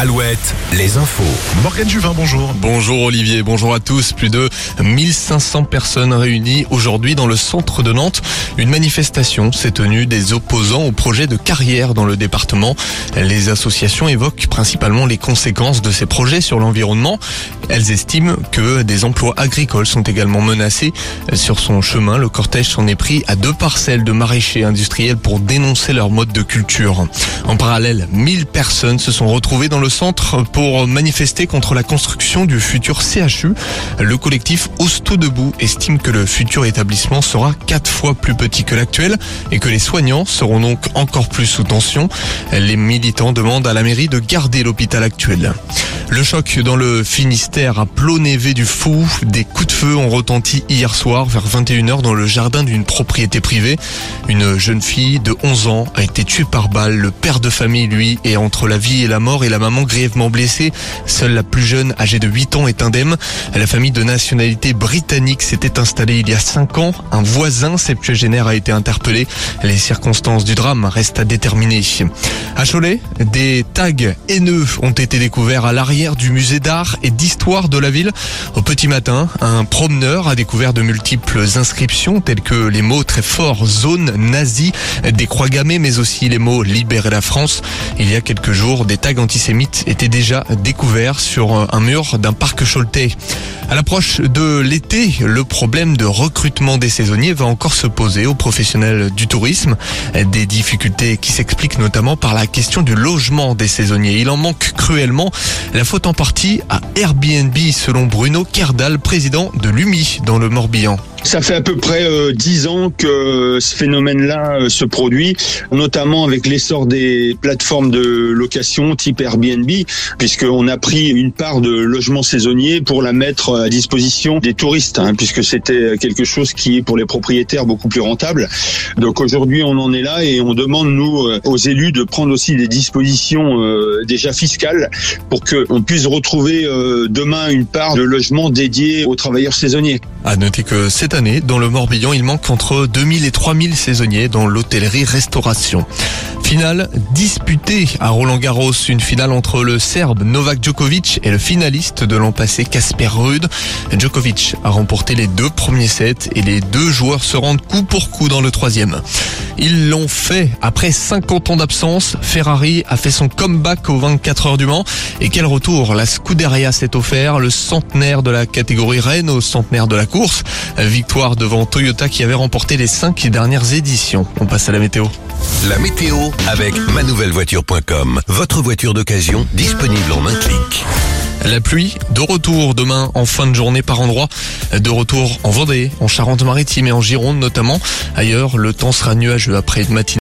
Alouette, les infos. Morgane Juvin, bonjour. Bonjour Olivier, bonjour à tous. Plus de 1500 personnes réunies aujourd'hui dans le centre de Nantes. Une manifestation s'est tenue des opposants au projet de carrière dans le département. Les associations évoquent principalement les conséquences de ces projets sur l'environnement. Elles estiment que des emplois agricoles sont également menacés. Sur son chemin, le cortège s'en est pris à deux parcelles de maraîchers industriels pour dénoncer leur mode de culture. En parallèle, 1000 personnes se sont retrouvées dans le centre pour manifester contre la construction du futur CHU. Le collectif tout debout estime que le futur établissement sera quatre fois plus petit que l'actuel et que les soignants seront donc encore plus sous tension. Les militants demandent à la mairie de garder l'hôpital actuel. Le choc dans le Finistère à Plonévé du Fou. Des coups de feu ont retenti hier soir vers 21h dans le jardin d'une propriété privée. Une jeune fille de 11 ans a été tuée par balle. Le père de famille, lui, est entre la vie et la mort et la maman grièvement blessée. Seule la plus jeune, âgée de 8 ans, est indemne. La famille de nationalité britannique s'était installée il y a 5 ans. Un voisin septuagénaire a été interpellé. Les circonstances du drame restent à déterminer. À Cholet, des tags haineux ont été découverts à l'arrière du musée d'art et d'histoire de la ville. Au petit matin, un promeneur a découvert de multiples inscriptions telles que les mots très forts zone nazie, des croix gammées mais aussi les mots libérer la France. Il y a quelques jours, des tags antisémites étaient déjà découverts sur un mur d'un parc choletais. À l'approche de l'été, le problème de recrutement des saisonniers va encore se poser aux professionnels du tourisme. Des difficultés qui s'expliquent notamment par la question du logement des saisonniers. Il en manque cruellement. La faute en partie à Airbnb selon Bruno Kerdal, président de l'UMI dans le Morbihan. Ça fait à peu près euh, dix ans que ce phénomène-là euh, se produit, notamment avec l'essor des plateformes de location type Airbnb, puisqu'on a pris une part de logements saisonniers pour la mettre à disposition des touristes, hein, puisque c'était quelque chose qui est pour les propriétaires beaucoup plus rentable. Donc aujourd'hui, on en est là et on demande nous euh, aux élus de prendre aussi des dispositions déjà fiscales pour qu'on puisse retrouver demain une part de logements dédiés aux travailleurs saisonniers. À noter que cette année, dans le Morbihan, il manque entre 2000 et 3000 saisonniers dans l'hôtellerie-restauration. Finale disputée à Roland-Garros, une finale entre le Serbe Novak Djokovic et le finaliste de l'an passé Casper Ruud. Djokovic a remporté les deux premiers sets et les deux joueurs se rendent coup pour coup dans le troisième. Ils l'ont fait après 50 ans d'absence. Ferrari a fait son comeback aux 24 heures du Mans. Et quel retour La Scuderia s'est offert, le centenaire de la catégorie Rennes au centenaire de la course. Victoire devant Toyota qui avait remporté les cinq dernières éditions. On passe à la météo. La météo avec manouvellevoiture.com. Votre voiture d'occasion disponible en un clic. La pluie de retour demain en fin de journée par endroit. De retour en Vendée, en Charente-Maritime et en Gironde notamment. Ailleurs, le temps sera nuageux après une matinée.